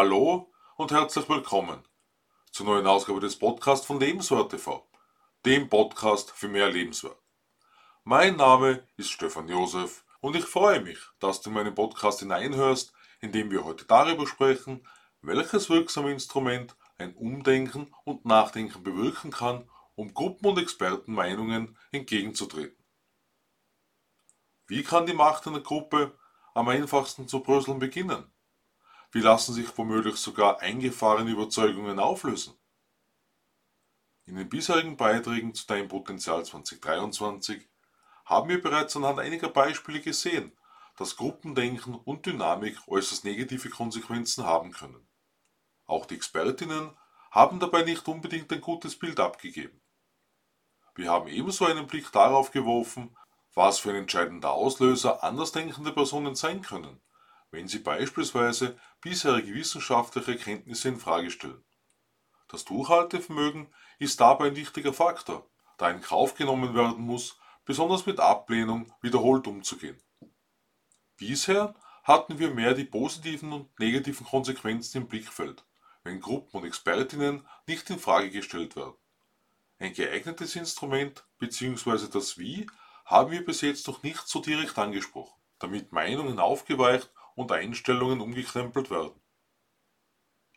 Hallo und herzlich willkommen zur neuen Ausgabe des Podcasts von Lebenswert TV, dem Podcast für mehr Lebenswert. Mein Name ist Stefan Josef und ich freue mich, dass du in meinen Podcast hineinhörst, in dem wir heute darüber sprechen, welches wirksame Instrument ein Umdenken und Nachdenken bewirken kann, um Gruppen- und Expertenmeinungen entgegenzutreten. Wie kann die Macht einer Gruppe am einfachsten zu bröseln beginnen? Wie lassen sich womöglich sogar eingefahrene Überzeugungen auflösen? In den bisherigen Beiträgen zu Dein Potenzial 2023 haben wir bereits anhand einiger Beispiele gesehen, dass Gruppendenken und Dynamik äußerst negative Konsequenzen haben können. Auch die Expertinnen haben dabei nicht unbedingt ein gutes Bild abgegeben. Wir haben ebenso einen Blick darauf geworfen, was für ein entscheidender Auslöser andersdenkende Personen sein können, wenn sie beispielsweise bisherige wissenschaftliche Erkenntnisse in Frage stellen. Das Durchhaltevermögen ist dabei ein wichtiger Faktor, da in Kauf genommen werden muss, besonders mit Ablehnung wiederholt umzugehen. Bisher hatten wir mehr die positiven und negativen Konsequenzen im Blickfeld, wenn Gruppen und Expertinnen nicht in Frage gestellt werden. Ein geeignetes Instrument bzw. das Wie haben wir bis jetzt noch nicht so direkt angesprochen, damit Meinungen aufgeweicht und Einstellungen umgekrempelt werden.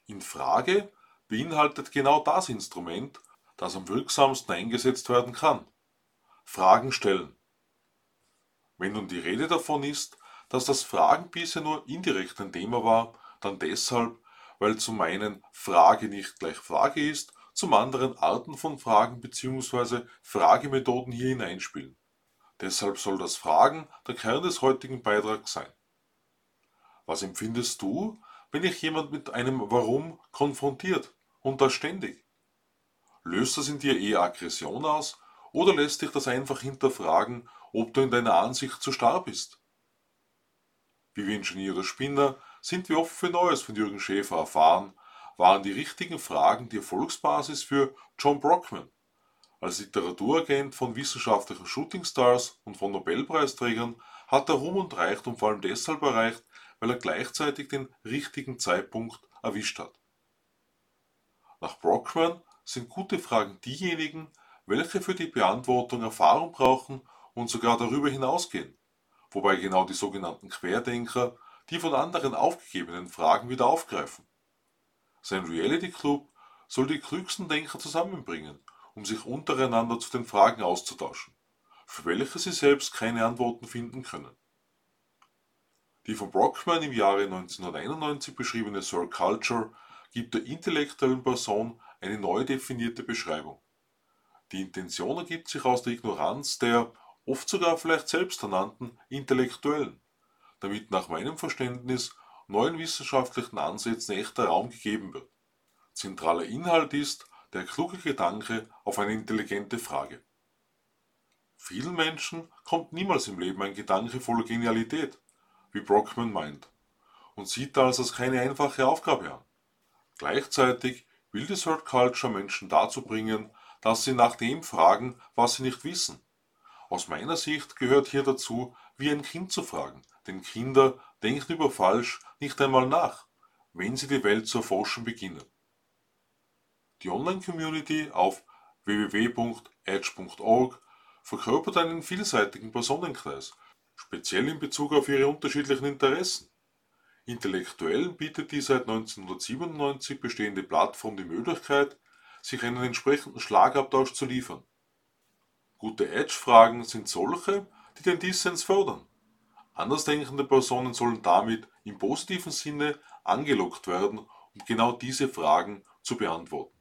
In Frage beinhaltet genau das Instrument, das am wirksamsten eingesetzt werden kann. Fragen stellen. Wenn nun die Rede davon ist, dass das Fragen bisher nur indirekt ein Thema war, dann deshalb, weil zum einen Frage nicht gleich Frage ist, zum anderen Arten von Fragen bzw. Fragemethoden hier hineinspielen. Deshalb soll das Fragen der Kern des heutigen Beitrags sein. Was empfindest du, wenn dich jemand mit einem Warum konfrontiert und das ständig? Löst das in dir eher Aggression aus oder lässt dich das einfach hinterfragen, ob du in deiner Ansicht zu starr bist? Wie wir Ingenieur oder Spinner sind wir offen für Neues von Jürgen Schäfer erfahren, waren die richtigen Fragen die Erfolgsbasis für John Brockman. Als Literaturagent von wissenschaftlichen Shootingstars und von Nobelpreisträgern hat er Ruhm und Reichtum vor allem deshalb erreicht, weil er gleichzeitig den richtigen Zeitpunkt erwischt hat. Nach Brockman sind gute Fragen diejenigen, welche für die Beantwortung Erfahrung brauchen und sogar darüber hinausgehen, wobei genau die sogenannten Querdenker die von anderen aufgegebenen Fragen wieder aufgreifen. Sein Reality Club soll die klügsten Denker zusammenbringen, um sich untereinander zu den Fragen auszutauschen, für welche sie selbst keine Antworten finden können. Die von Brockman im Jahre 1991 beschriebene Soul Culture gibt der intellektuellen Person eine neu definierte Beschreibung. Die Intention ergibt sich aus der Ignoranz der, oft sogar vielleicht selbsternannten, Intellektuellen, damit nach meinem Verständnis neuen wissenschaftlichen Ansätzen echter Raum gegeben wird. Zentraler Inhalt ist der kluge Gedanke auf eine intelligente Frage. Vielen Menschen kommt niemals im Leben ein Gedanke voller Genialität, wie Brockman meint, und sieht das als keine einfache Aufgabe an. Gleichzeitig will die Third Culture Menschen dazu bringen, dass sie nach dem fragen, was sie nicht wissen. Aus meiner Sicht gehört hier dazu, wie ein Kind zu fragen, denn Kinder denken über falsch nicht einmal nach, wenn sie die Welt zu erforschen beginnen. Die Online-Community auf www.edge.org verkörpert einen vielseitigen Personenkreis, speziell in Bezug auf ihre unterschiedlichen Interessen. Intellektuellen bietet die seit 1997 bestehende Plattform die Möglichkeit, sich einen entsprechenden Schlagabtausch zu liefern. Gute Edge-Fragen sind solche, die den Dissens fördern. Andersdenkende Personen sollen damit im positiven Sinne angelockt werden, um genau diese Fragen zu beantworten.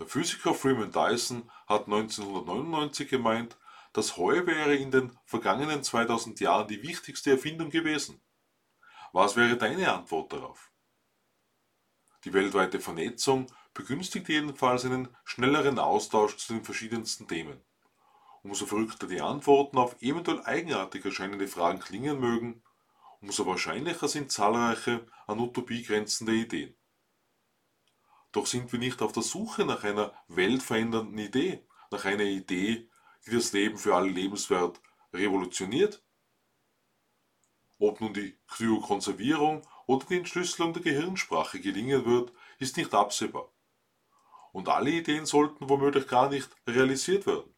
Der Physiker Freeman Dyson hat 1999 gemeint, das Heu wäre in den vergangenen 2000 Jahren die wichtigste Erfindung gewesen. Was wäre deine Antwort darauf? Die weltweite Vernetzung begünstigt jedenfalls einen schnelleren Austausch zu den verschiedensten Themen. Umso verrückter die Antworten auf eventuell eigenartig erscheinende Fragen klingen mögen, umso wahrscheinlicher sind zahlreiche an Utopie grenzende Ideen. Doch sind wir nicht auf der Suche nach einer weltverändernden Idee, nach einer Idee, die das Leben für alle lebenswert revolutioniert? Ob nun die Kryokonservierung oder die Entschlüsselung der Gehirnsprache gelingen wird, ist nicht absehbar. Und alle Ideen sollten womöglich gar nicht realisiert werden.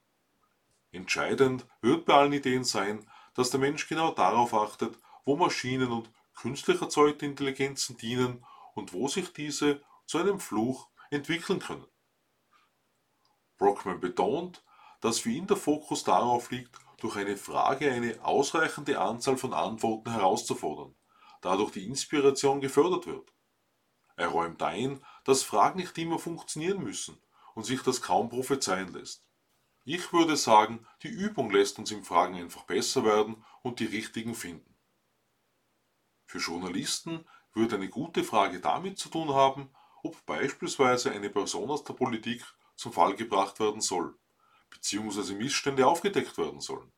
Entscheidend wird bei allen Ideen sein, dass der Mensch genau darauf achtet, wo Maschinen und künstlich erzeugte Intelligenzen dienen und wo sich diese zu einem Fluch entwickeln können. Brockman betont, dass für ihn der Fokus darauf liegt, durch eine Frage eine ausreichende Anzahl von Antworten herauszufordern, dadurch die Inspiration gefördert wird. Er räumt ein, dass Fragen nicht immer funktionieren müssen und sich das kaum prophezeien lässt. Ich würde sagen, die Übung lässt uns im Fragen einfach besser werden und die richtigen finden. Für Journalisten würde eine gute Frage damit zu tun haben, ob beispielsweise eine Person aus der Politik zum Fall gebracht werden soll, beziehungsweise Missstände aufgedeckt werden sollen.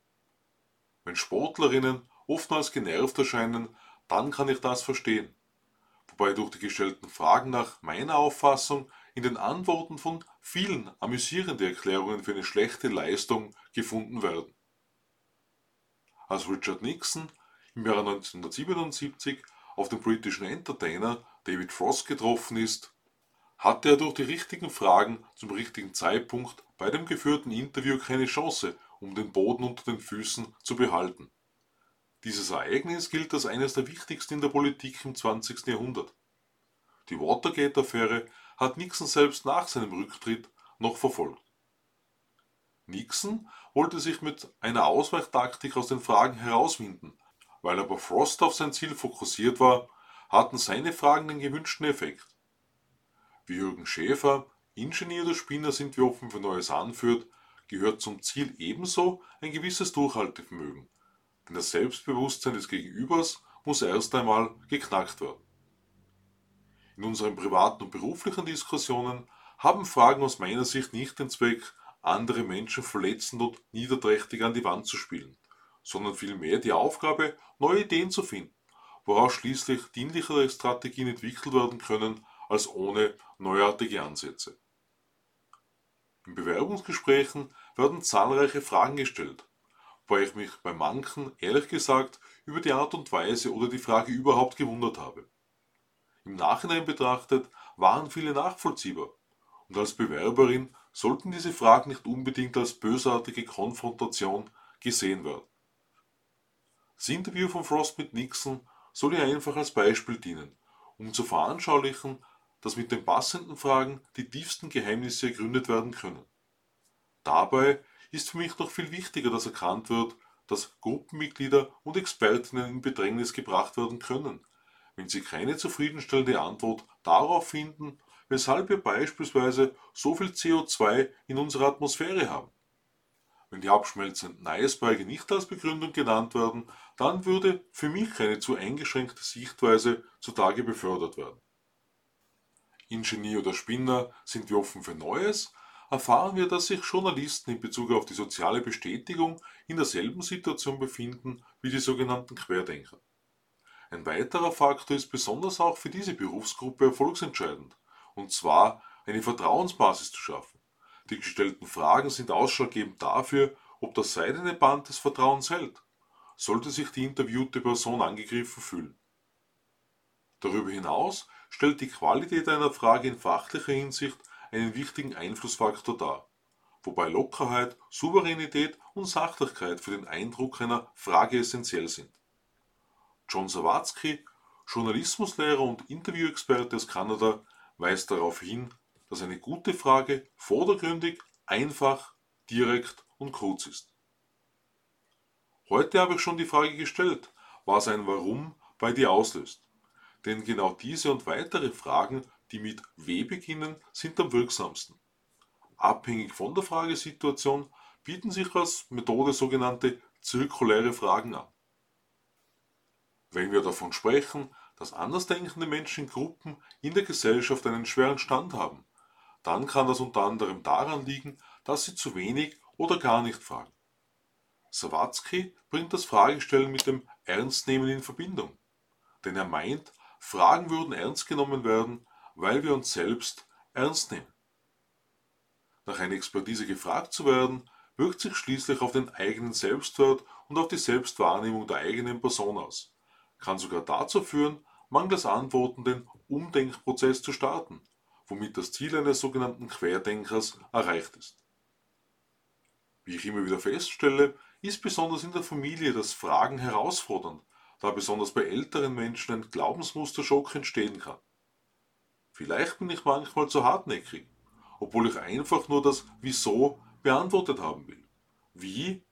Wenn Sportlerinnen oftmals genervt erscheinen, dann kann ich das verstehen. Wobei durch die gestellten Fragen nach meiner Auffassung in den Antworten von vielen amüsierende Erklärungen für eine schlechte Leistung gefunden werden. Als Richard Nixon im Jahre 1977 auf den britischen Entertainer David Frost getroffen ist, hatte er durch die richtigen Fragen zum richtigen Zeitpunkt bei dem geführten Interview keine Chance, um den Boden unter den Füßen zu behalten. Dieses Ereignis gilt als eines der wichtigsten in der Politik im 20. Jahrhundert. Die Watergate-Affäre hat Nixon selbst nach seinem Rücktritt noch verfolgt. Nixon wollte sich mit einer Ausweichtaktik aus den Fragen herauswinden, weil aber Frost auf sein Ziel fokussiert war, hatten seine Fragen den gewünschten Effekt. Wie Jürgen Schäfer, Ingenieur oder Spinner sind wir offen für Neues anführt, gehört zum Ziel ebenso ein gewisses Durchhaltevermögen, denn das Selbstbewusstsein des Gegenübers muss erst einmal geknackt werden. In unseren privaten und beruflichen Diskussionen haben Fragen aus meiner Sicht nicht den Zweck, andere Menschen verletzend und niederträchtig an die Wand zu spielen sondern vielmehr die Aufgabe, neue Ideen zu finden, woraus schließlich dienlichere Strategien entwickelt werden können als ohne neuartige Ansätze. In Bewerbungsgesprächen werden zahlreiche Fragen gestellt, wobei ich mich bei manchen ehrlich gesagt über die Art und Weise oder die Frage überhaupt gewundert habe. Im Nachhinein betrachtet waren viele nachvollziehbar und als Bewerberin sollten diese Fragen nicht unbedingt als bösartige Konfrontation gesehen werden. Das Interview von Frost mit Nixon soll ihr einfach als Beispiel dienen, um zu veranschaulichen, dass mit den passenden Fragen die tiefsten Geheimnisse ergründet werden können. Dabei ist für mich noch viel wichtiger, dass erkannt wird, dass Gruppenmitglieder und Expertinnen in Bedrängnis gebracht werden können, wenn sie keine zufriedenstellende Antwort darauf finden, weshalb wir beispielsweise so viel CO2 in unserer Atmosphäre haben. Wenn die abschmelzenden Eisberge nicht als Begründung genannt werden, dann würde für mich eine zu eingeschränkte Sichtweise zutage befördert werden. Ingenieur oder Spinner sind wir offen für Neues, erfahren wir, dass sich Journalisten in Bezug auf die soziale Bestätigung in derselben Situation befinden wie die sogenannten Querdenker. Ein weiterer Faktor ist besonders auch für diese Berufsgruppe erfolgsentscheidend, und zwar eine Vertrauensbasis zu schaffen. Die gestellten Fragen sind ausschlaggebend dafür, ob das seidene Band des Vertrauens hält, sollte sich die interviewte Person angegriffen fühlen. Darüber hinaus stellt die Qualität einer Frage in fachlicher Hinsicht einen wichtigen Einflussfaktor dar, wobei Lockerheit, Souveränität und Sachlichkeit für den Eindruck einer Frage essentiell sind. John Sawatzki, Journalismuslehrer und Interviewexperte aus Kanada, weist darauf hin, dass eine gute Frage vordergründig, einfach, direkt und kurz ist. Heute habe ich schon die Frage gestellt, was ein Warum bei dir auslöst. Denn genau diese und weitere Fragen, die mit W beginnen, sind am wirksamsten. Abhängig von der Fragesituation bieten sich als Methode sogenannte zirkuläre Fragen an. Wenn wir davon sprechen, dass andersdenkende Menschen in Gruppen in der Gesellschaft einen schweren Stand haben, dann kann das unter anderem daran liegen, dass sie zu wenig oder gar nicht fragen. Sawatzki bringt das Fragestellen mit dem Ernstnehmen in Verbindung. Denn er meint, Fragen würden ernst genommen werden, weil wir uns selbst ernst nehmen. Nach einer Expertise gefragt zu werden, wirkt sich schließlich auf den eigenen Selbstwert und auf die Selbstwahrnehmung der eigenen Person aus, kann sogar dazu führen, mangels Antworten den Umdenkprozess zu starten, womit das Ziel eines sogenannten Querdenkers erreicht ist. Wie ich immer wieder feststelle, ist besonders in der Familie das Fragen herausfordernd, da besonders bei älteren Menschen ein Glaubensmusterschock entstehen kann. Vielleicht bin ich manchmal zu hartnäckig, obwohl ich einfach nur das Wieso beantwortet haben will. Wie?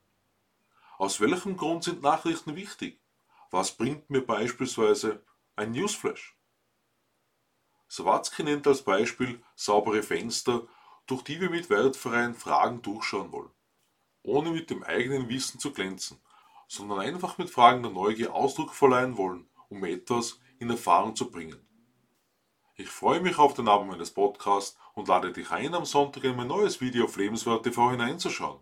Aus welchem Grund sind Nachrichten wichtig? Was bringt mir beispielsweise ein Newsflash? Sawatzki nennt als Beispiel saubere Fenster, durch die wir mit wertfreien Fragen durchschauen wollen, ohne mit dem eigenen Wissen zu glänzen, sondern einfach mit Fragen der Neugier Ausdruck verleihen wollen, um etwas in Erfahrung zu bringen. Ich freue mich auf den Abend meines Podcasts und lade dich ein, am Sonntag in mein neues Video auf Lebenswert TV hineinzuschauen.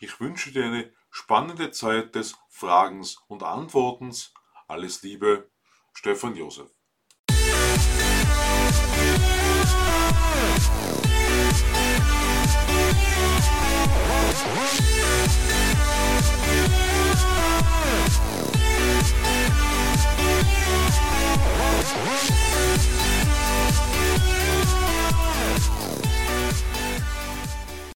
Ich wünsche dir eine spannende Zeit des Fragens und Antwortens. Alles Liebe, Stefan Josef. We'll. We'll